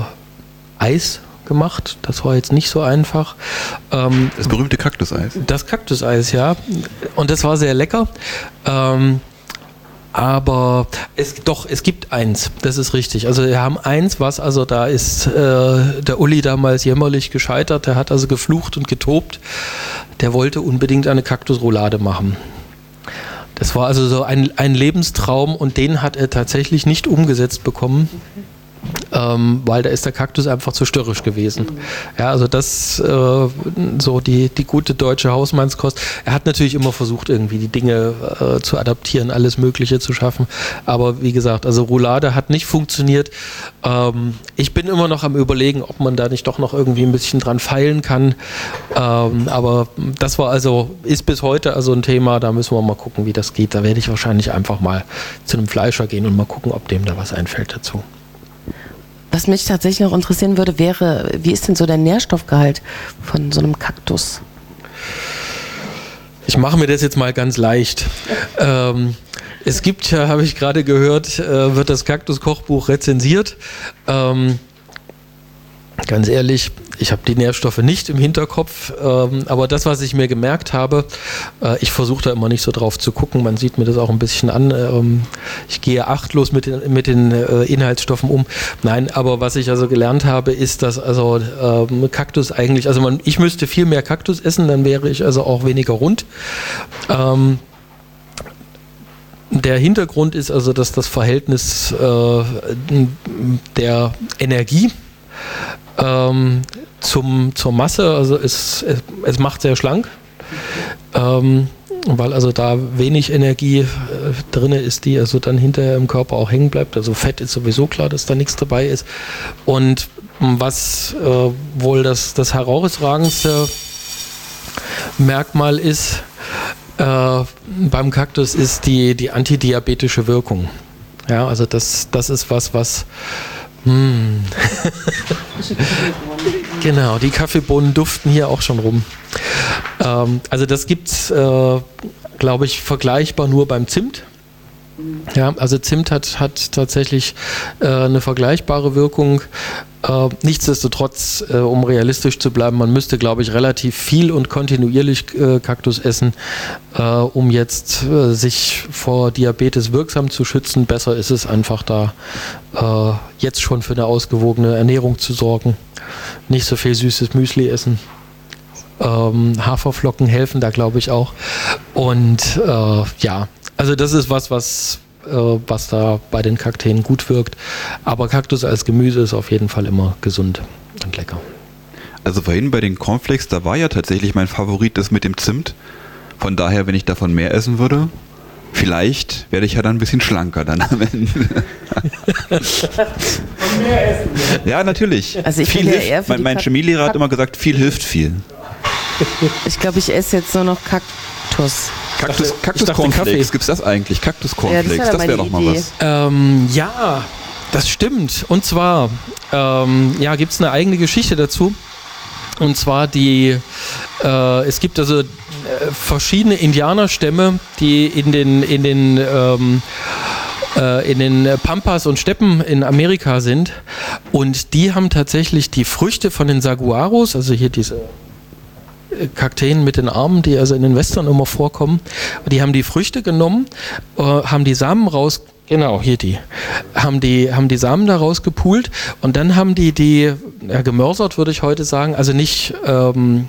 Speaker 2: Eis gemacht. Das war jetzt nicht so einfach.
Speaker 1: Ähm, das berühmte Kaktuseis.
Speaker 2: Das Kaktuseis, ja. Und das war sehr lecker. Ähm, aber es doch, es gibt eins, das ist richtig. Also wir haben eins, was also da ist äh, der Uli damals jämmerlich gescheitert, der hat also geflucht und getobt. Der wollte unbedingt eine Kaktusroulade machen. Das war also so ein, ein Lebenstraum und den hat er tatsächlich nicht umgesetzt bekommen. Okay ähm, weil da ist der Kaktus einfach zu störrisch gewesen. Ja, also das äh, so die, die gute deutsche Hausmannskost. Er hat natürlich immer versucht, irgendwie die Dinge äh, zu adaptieren, alles Mögliche zu schaffen. Aber wie gesagt, also Roulade hat nicht funktioniert. Ähm, ich bin immer noch am überlegen, ob man da nicht doch noch irgendwie ein bisschen dran feilen kann. Ähm, aber das war also, ist bis heute also ein Thema, da müssen wir mal gucken, wie das geht. Da werde ich wahrscheinlich einfach mal zu einem Fleischer gehen und mal gucken, ob dem da was einfällt dazu.
Speaker 3: Was mich tatsächlich noch interessieren würde, wäre, wie ist denn so der Nährstoffgehalt von so einem Kaktus?
Speaker 2: Ich mache mir das jetzt mal ganz leicht. Ähm, es gibt ja, habe ich gerade gehört, äh, wird das Kaktus-Kochbuch rezensiert. Ähm, ganz ehrlich, ich habe die Nährstoffe nicht im Hinterkopf, ähm, aber das, was ich mir gemerkt habe, äh, ich versuche da immer nicht so drauf zu gucken, man sieht mir das auch ein bisschen an. Ähm, ich gehe achtlos mit den, mit den äh, Inhaltsstoffen um. Nein, aber was ich also gelernt habe, ist, dass also ähm, Kaktus eigentlich, also man, ich müsste viel mehr Kaktus essen, dann wäre ich also auch weniger rund. Ähm, der Hintergrund ist also, dass das Verhältnis äh, der Energie ähm, zum, zur Masse, also es, es, es macht sehr schlank. Ähm, weil also da wenig Energie äh, drin ist, die also dann hinterher im Körper auch hängen bleibt. Also Fett ist sowieso klar, dass da nichts dabei ist. Und was äh, wohl das, das herausragendste Merkmal ist äh, beim Kaktus, ist die, die antidiabetische Wirkung. Ja, also das, das ist was, was hm. genau, die Kaffeebohnen duften hier auch schon rum. Ähm, also das gibt es, äh, glaube ich, vergleichbar nur beim Zimt. Ja, also Zimt hat, hat tatsächlich äh, eine vergleichbare Wirkung. Äh, nichtsdestotrotz, äh, um realistisch zu bleiben, man müsste, glaube ich, relativ viel und kontinuierlich äh, Kaktus essen, äh, um jetzt äh, sich vor Diabetes wirksam zu schützen. Besser ist es einfach da jetzt schon für eine ausgewogene Ernährung zu sorgen. Nicht so viel süßes Müsli essen. Ähm, Haferflocken helfen da, glaube ich, auch. Und ja, also das ist was, was, äh, was da bei den Kakteen gut wirkt. Aber Kaktus als Gemüse ist auf jeden Fall immer gesund und lecker.
Speaker 1: Also vorhin bei den Cornflakes, da war ja tatsächlich mein Favorit das mit dem Zimt. Von daher, wenn ich davon mehr essen würde, vielleicht werde ich ja dann ein bisschen schlanker dann am Ende. mehr essen. Ja, natürlich.
Speaker 3: Also ich
Speaker 1: viel hilft, eher mein, mein Chemielehrer hat immer gesagt, viel hilft viel.
Speaker 3: Ich glaube, ich esse jetzt nur noch Kaktus.
Speaker 1: Kaktus, Kaktus Cornflakes, gibt es das eigentlich? Kaktus Cornflakes, ja, das, das wäre doch mal was.
Speaker 2: Ähm, ja, das stimmt. Und zwar, ähm, ja, gibt es eine eigene Geschichte dazu. Und zwar die, äh, es gibt also äh, verschiedene Indianerstämme, die in den, in den ähm, äh, in den Pampas und Steppen in Amerika sind. Und die haben tatsächlich die Früchte von den Saguaros, also hier diese Kakteen mit den Armen, die also in den Western immer vorkommen. Die haben die Früchte genommen, äh, haben die Samen raus, genau, hier die, haben die, haben die Samen da rausgepult und dann haben die die, ja, gemörsert würde ich heute sagen, also nicht, ähm,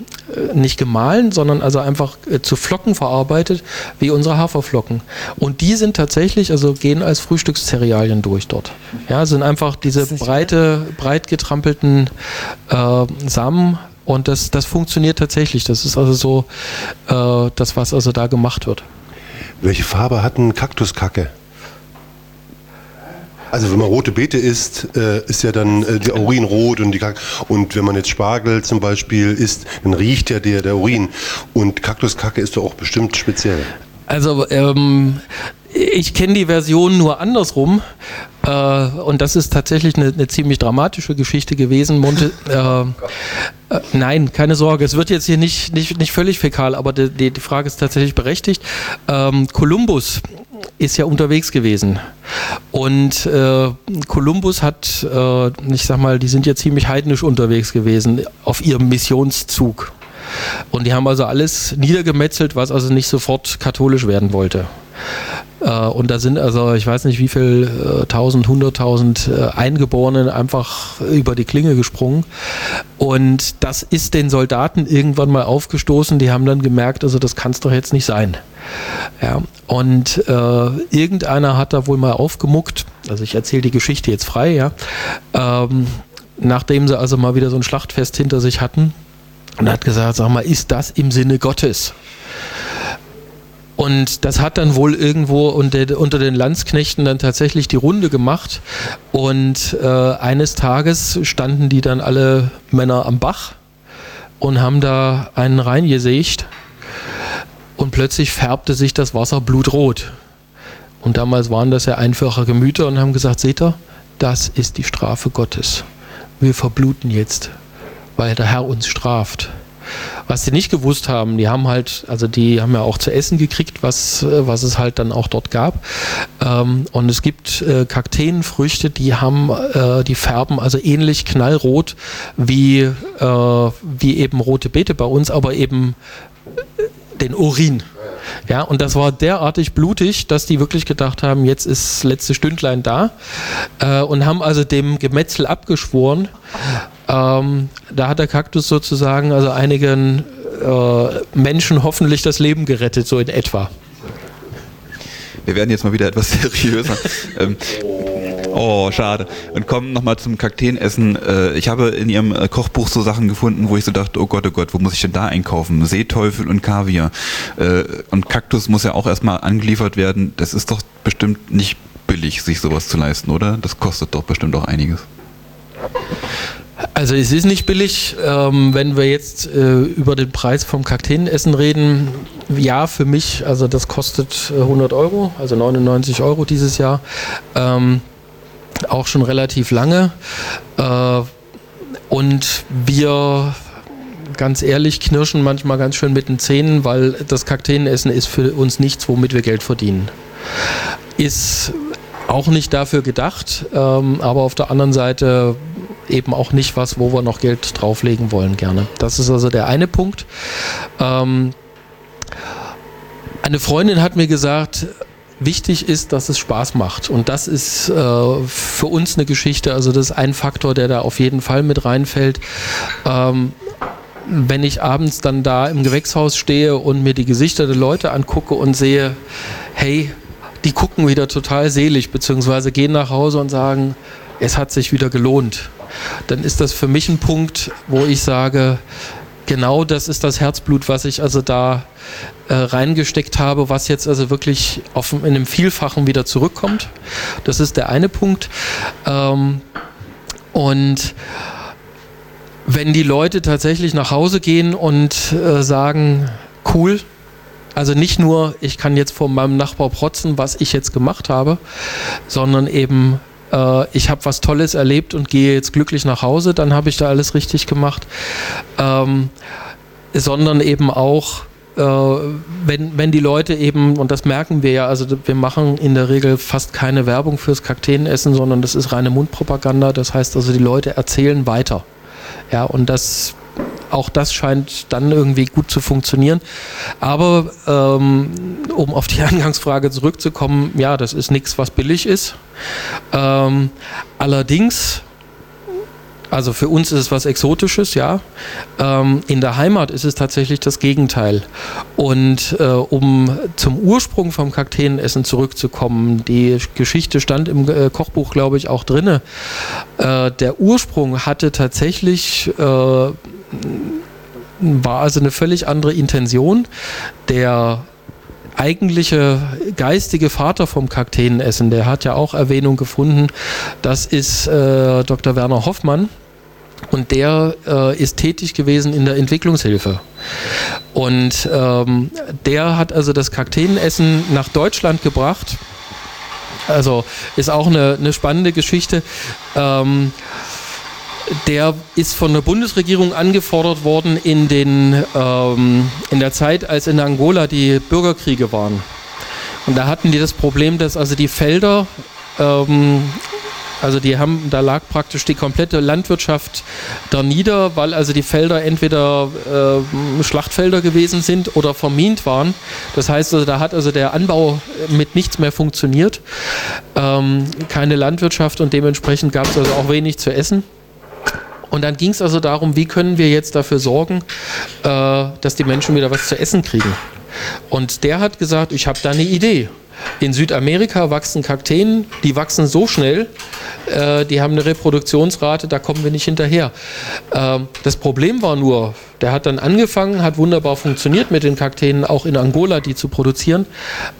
Speaker 2: nicht gemahlen, sondern also einfach äh, zu Flocken verarbeitet, wie unsere Haferflocken. Und die sind tatsächlich, also gehen als Frühstückszerealien durch dort. Ja, sind einfach diese breite, breit getrampelten äh, Samen und das, das funktioniert tatsächlich. Das ist also so äh, das, was also da gemacht wird.
Speaker 4: Welche Farbe hat ein Kaktuskacke? Also wenn man rote Beete isst, äh, ist ja dann äh, der Urin rot und die Kak und wenn man jetzt Spargel zum Beispiel isst, dann riecht ja der, der Urin. Und Kaktuskacke ist doch auch bestimmt speziell.
Speaker 2: Also ähm, ich kenne die Version nur andersrum. Äh, und das ist tatsächlich eine, eine, ziemlich dramatische Geschichte gewesen. Monte, äh, äh, nein, keine Sorge. Es wird jetzt hier nicht, nicht, nicht völlig fäkal, aber die, die Frage ist tatsächlich berechtigt. Ähm, Kolumbus ist ja unterwegs gewesen. Und äh, Kolumbus hat, äh, ich sag mal, die sind ja ziemlich heidnisch unterwegs gewesen auf ihrem Missionszug. Und die haben also alles niedergemetzelt, was also nicht sofort katholisch werden wollte. Äh, und da sind also, ich weiß nicht wie viel, äh, tausend, hunderttausend äh, Eingeborenen einfach über die Klinge gesprungen. Und das ist den Soldaten irgendwann mal aufgestoßen. Die haben dann gemerkt, also das kann es doch jetzt nicht sein. Ja, und äh, irgendeiner hat da wohl mal aufgemuckt, also ich erzähle die Geschichte jetzt frei, ja, ähm, nachdem sie also mal wieder so ein Schlachtfest hinter sich hatten und hat gesagt, sag mal, ist das im Sinne Gottes? Und das hat dann wohl irgendwo unter, unter, den Landsknechten dann tatsächlich die Runde gemacht. Und äh, eines Tages standen die dann alle Männer am Bach und haben da einen reingesägt. Und plötzlich färbte sich das Wasser blutrot. Und damals waren das ja einfache Gemüter und haben gesagt, seht ihr, das ist die Strafe Gottes. Wir verbluten jetzt, weil der Herr uns straft. Was sie nicht gewusst haben, die haben halt, also die haben ja auch zu essen gekriegt, was, äh, was es halt dann auch dort gab. Ähm, und es gibt äh, Kakteenfrüchte, die haben, äh, die färben also ähnlich knallrot wie, äh, wie eben rote Beete bei uns, aber eben den Urin. Ja, und das war derartig blutig, dass die wirklich gedacht haben, jetzt ist das letzte Stündlein da äh, und haben also dem Gemetzel abgeschworen. Ähm, da hat der Kaktus sozusagen also einigen äh, Menschen hoffentlich das Leben gerettet, so in etwa.
Speaker 1: Wir werden jetzt mal wieder etwas seriöser. ähm, Oh, schade. Und kommen nochmal zum Kakteenessen. Äh, ich habe in Ihrem äh, Kochbuch so Sachen gefunden, wo ich so dachte, oh Gott, oh Gott, wo muss ich denn da einkaufen? Seeteufel und Kaviar. Äh, und Kaktus muss ja auch erstmal angeliefert werden. Das ist doch bestimmt nicht billig, sich sowas zu leisten, oder? Das kostet doch bestimmt auch einiges.
Speaker 2: Also es ist nicht billig, ähm, wenn wir jetzt äh, über den Preis vom Kakteenessen reden. Ja, für mich, also das kostet 100 äh, Euro, also 99 Euro dieses Jahr. Ähm, auch schon relativ lange. Äh, und wir ganz ehrlich, knirschen manchmal ganz schön mit den Zähnen, weil das Kakteenessen ist für uns nichts, womit wir Geld verdienen. Ist auch nicht dafür gedacht, ähm, aber auf der anderen Seite eben auch nicht was, wo wir noch Geld drauflegen wollen gerne. Das ist also der eine Punkt. Ähm, eine Freundin hat mir gesagt, wichtig ist, dass es Spaß macht. Und das ist äh, für uns eine Geschichte. Also das ist ein Faktor, der da auf jeden Fall mit reinfällt. Ähm, wenn ich abends dann da im Gewächshaus stehe und mir die Gesichter der Leute angucke und sehe, hey, die gucken wieder total selig, beziehungsweise gehen nach Hause und sagen, es hat sich wieder gelohnt dann ist das für mich ein Punkt, wo ich sage, genau das ist das Herzblut, was ich also da äh, reingesteckt habe, was jetzt also wirklich auf, in einem Vielfachen wieder zurückkommt. Das ist der eine Punkt. Ähm, und wenn die Leute tatsächlich nach Hause gehen und äh, sagen, cool, also nicht nur, ich kann jetzt vor meinem Nachbar protzen, was ich jetzt gemacht habe, sondern eben äh, ich habe was Tolles erlebt und gehe jetzt glücklich nach Hause, dann habe ich da alles richtig gemacht. Ähm, sondern eben auch, äh, wenn, wenn die Leute eben, und das merken wir ja, also wir machen in der Regel fast keine Werbung fürs Kakteenessen, sondern das ist reine Mundpropaganda. Das heißt also, die Leute erzählen weiter. Ja, und das auch das scheint dann irgendwie gut zu funktionieren. Aber ähm, um auf die Eingangsfrage zurückzukommen, ja, das ist nichts, was billig ist. Ähm, allerdings also für uns ist es was Exotisches, ja. Ähm, in der Heimat ist es tatsächlich das Gegenteil. Und äh, um zum Ursprung vom Kakteenessen zurückzukommen, die Geschichte stand im äh, Kochbuch, glaube ich, auch drin. Äh, der Ursprung hatte tatsächlich äh, war also eine völlig andere Intention. Der eigentliche geistige Vater vom Kakteenessen, der hat ja auch Erwähnung gefunden. Das ist äh, Dr. Werner Hoffmann. Und der äh, ist tätig gewesen in der Entwicklungshilfe. Und ähm, der hat also das Kakteenessen nach Deutschland gebracht. Also ist auch eine, eine spannende Geschichte. Ähm, der ist von der Bundesregierung angefordert worden in, den, ähm, in der Zeit, als in Angola die Bürgerkriege waren. Und da hatten die das Problem, dass also die Felder, ähm, also die haben, da lag praktisch die komplette Landwirtschaft da nieder, weil also die Felder entweder äh, Schlachtfelder gewesen sind oder vermint waren. Das heißt also, da hat also der Anbau mit nichts mehr funktioniert. Ähm, keine Landwirtschaft und dementsprechend gab es also auch wenig zu essen. Und dann ging es also darum, wie können wir jetzt dafür sorgen, äh, dass die Menschen wieder was zu essen kriegen. Und der hat gesagt, ich habe da eine Idee. In Südamerika wachsen Kakteen, die wachsen so schnell, äh, die haben eine Reproduktionsrate, da kommen wir nicht hinterher. Ähm, das Problem war nur, der hat dann angefangen, hat wunderbar funktioniert mit den Kakteen, auch in Angola die zu produzieren.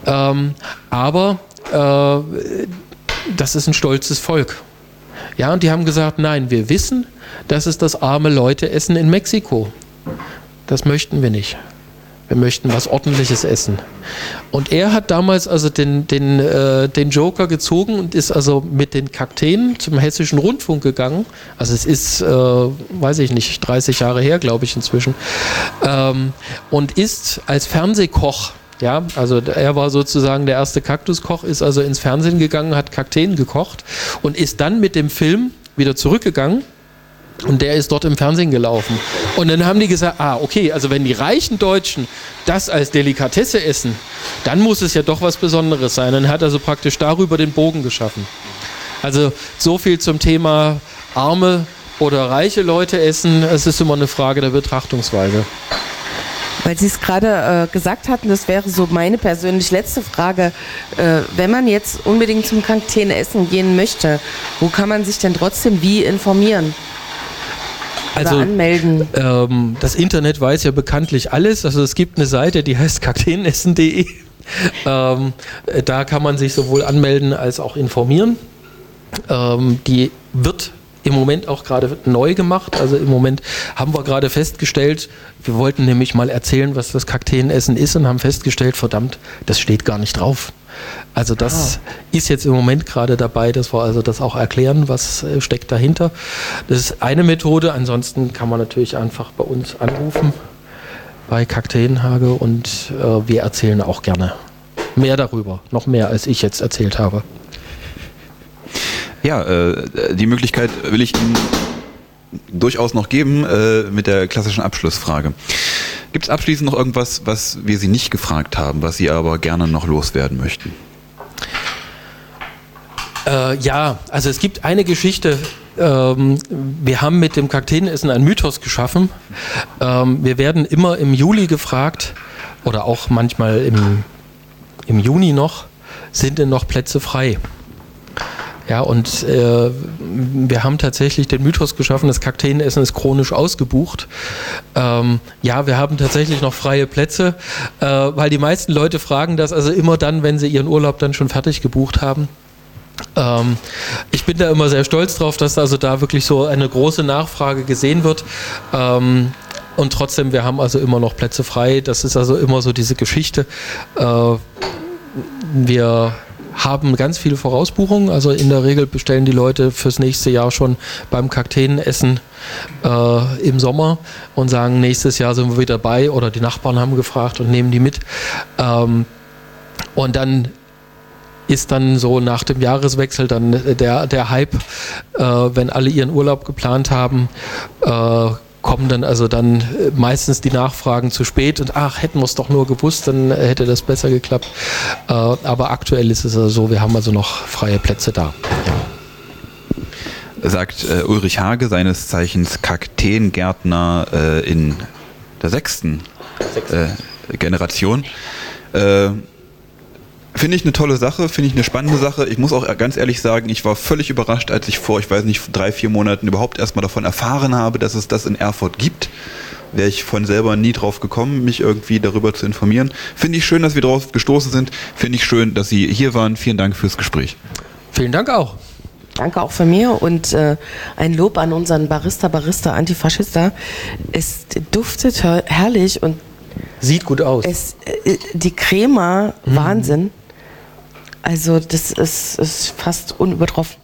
Speaker 2: Ähm, aber äh, das ist ein stolzes Volk. Ja, und die haben gesagt, nein, wir wissen, das ist das arme Leute essen in Mexiko. Das möchten wir nicht. Wir möchten was Ordentliches essen. Und er hat damals also den, den, äh, den Joker gezogen und ist also mit den Kakteen zum Hessischen Rundfunk gegangen. Also es ist, äh, weiß ich nicht, 30 Jahre her, glaube ich inzwischen. Ähm, und ist als Fernsehkoch ja, also er war sozusagen der erste Kaktuskoch, ist also ins Fernsehen gegangen, hat Kakteen gekocht und ist dann mit dem Film wieder zurückgegangen und der ist dort im Fernsehen gelaufen. Und dann haben die gesagt, ah, okay, also wenn die reichen Deutschen das als Delikatesse essen, dann muss es ja doch was Besonderes sein. Dann hat er so praktisch darüber den Bogen geschaffen. Also so viel zum Thema arme oder reiche Leute essen. Es ist immer eine Frage der Betrachtungsweise.
Speaker 3: Weil Sie es gerade äh, gesagt hatten, das wäre so meine persönlich letzte Frage. Äh, wenn man jetzt unbedingt zum Kakteen essen gehen möchte, wo kann man sich denn trotzdem wie informieren?
Speaker 2: Also anmelden. Ähm, das Internet weiß ja bekanntlich alles. Also es gibt eine Seite, die heißt kakteenessen.de. Ähm, da kann man sich sowohl anmelden als auch informieren. Ähm, die wird im Moment auch gerade neu gemacht. Also im Moment haben wir gerade festgestellt, wir wollten nämlich mal erzählen, was das Kakteenessen ist und haben festgestellt, verdammt, das steht gar nicht drauf. Also das ah. ist jetzt im Moment gerade dabei, dass wir also das auch erklären, was äh, steckt dahinter. Das ist eine Methode. Ansonsten kann man natürlich einfach bei uns anrufen bei Kakteenhage und äh, wir erzählen auch gerne mehr darüber, noch mehr als ich jetzt erzählt habe.
Speaker 1: Ja, äh, die Möglichkeit will ich Ihnen durchaus noch geben äh, mit der klassischen Abschlussfrage. Gibt es abschließend noch irgendwas, was wir Sie nicht gefragt haben, was Sie aber gerne noch loswerden möchten?
Speaker 2: Äh, ja, also es gibt eine Geschichte. Ähm, wir haben mit dem Kakteenessen ein Mythos geschaffen. Ähm, wir werden immer im Juli gefragt oder auch manchmal im, im Juni noch, sind denn noch Plätze frei? Ja, und äh, wir haben tatsächlich den Mythos geschaffen, das Kakteenessen ist chronisch ausgebucht. Ähm, ja, wir haben tatsächlich noch freie Plätze, äh, weil die meisten Leute fragen das also immer dann, wenn sie ihren Urlaub dann schon fertig gebucht haben. Ähm, ich bin da immer sehr stolz drauf, dass also da wirklich so eine große Nachfrage gesehen wird. Ähm, und trotzdem, wir haben also immer noch Plätze frei. Das ist also immer so diese Geschichte. Äh, wir haben ganz viele Vorausbuchungen. Also in der Regel bestellen die Leute fürs nächste Jahr schon beim Kakteenessen äh, im Sommer und sagen, nächstes Jahr sind wir wieder dabei oder die Nachbarn haben gefragt und nehmen die mit. Ähm, und dann ist dann so nach dem Jahreswechsel dann der, der Hype, äh, wenn alle ihren Urlaub geplant haben, äh, kommen dann also dann äh, meistens die Nachfragen zu spät und ach, hätten wir es doch nur gewusst, dann hätte das besser geklappt. Äh, aber aktuell ist es also so, wir haben also noch freie Plätze da.
Speaker 1: Ja. Sagt äh, Ulrich Hage, seines Zeichens Kakteengärtner äh, in der sechsten, sechsten. Äh, Generation. Finde ich eine tolle Sache, finde ich eine spannende Sache. Ich muss auch ganz ehrlich sagen, ich war völlig überrascht, als ich vor, ich weiß nicht, drei, vier Monaten überhaupt erstmal davon erfahren habe, dass es das in Erfurt gibt. Wäre ich von selber nie drauf gekommen, mich irgendwie darüber zu informieren. Finde ich schön, dass wir darauf gestoßen sind. Finde ich schön, dass Sie hier waren. Vielen Dank fürs Gespräch.
Speaker 2: Vielen Dank auch.
Speaker 3: Danke auch von mir und äh, ein Lob an unseren Barista, Barista, Antifaschista. Es duftet herrlich und
Speaker 2: sieht gut aus.
Speaker 3: Es, äh, die Crema, mhm. Wahnsinn. Also das ist, ist fast unübertroffen.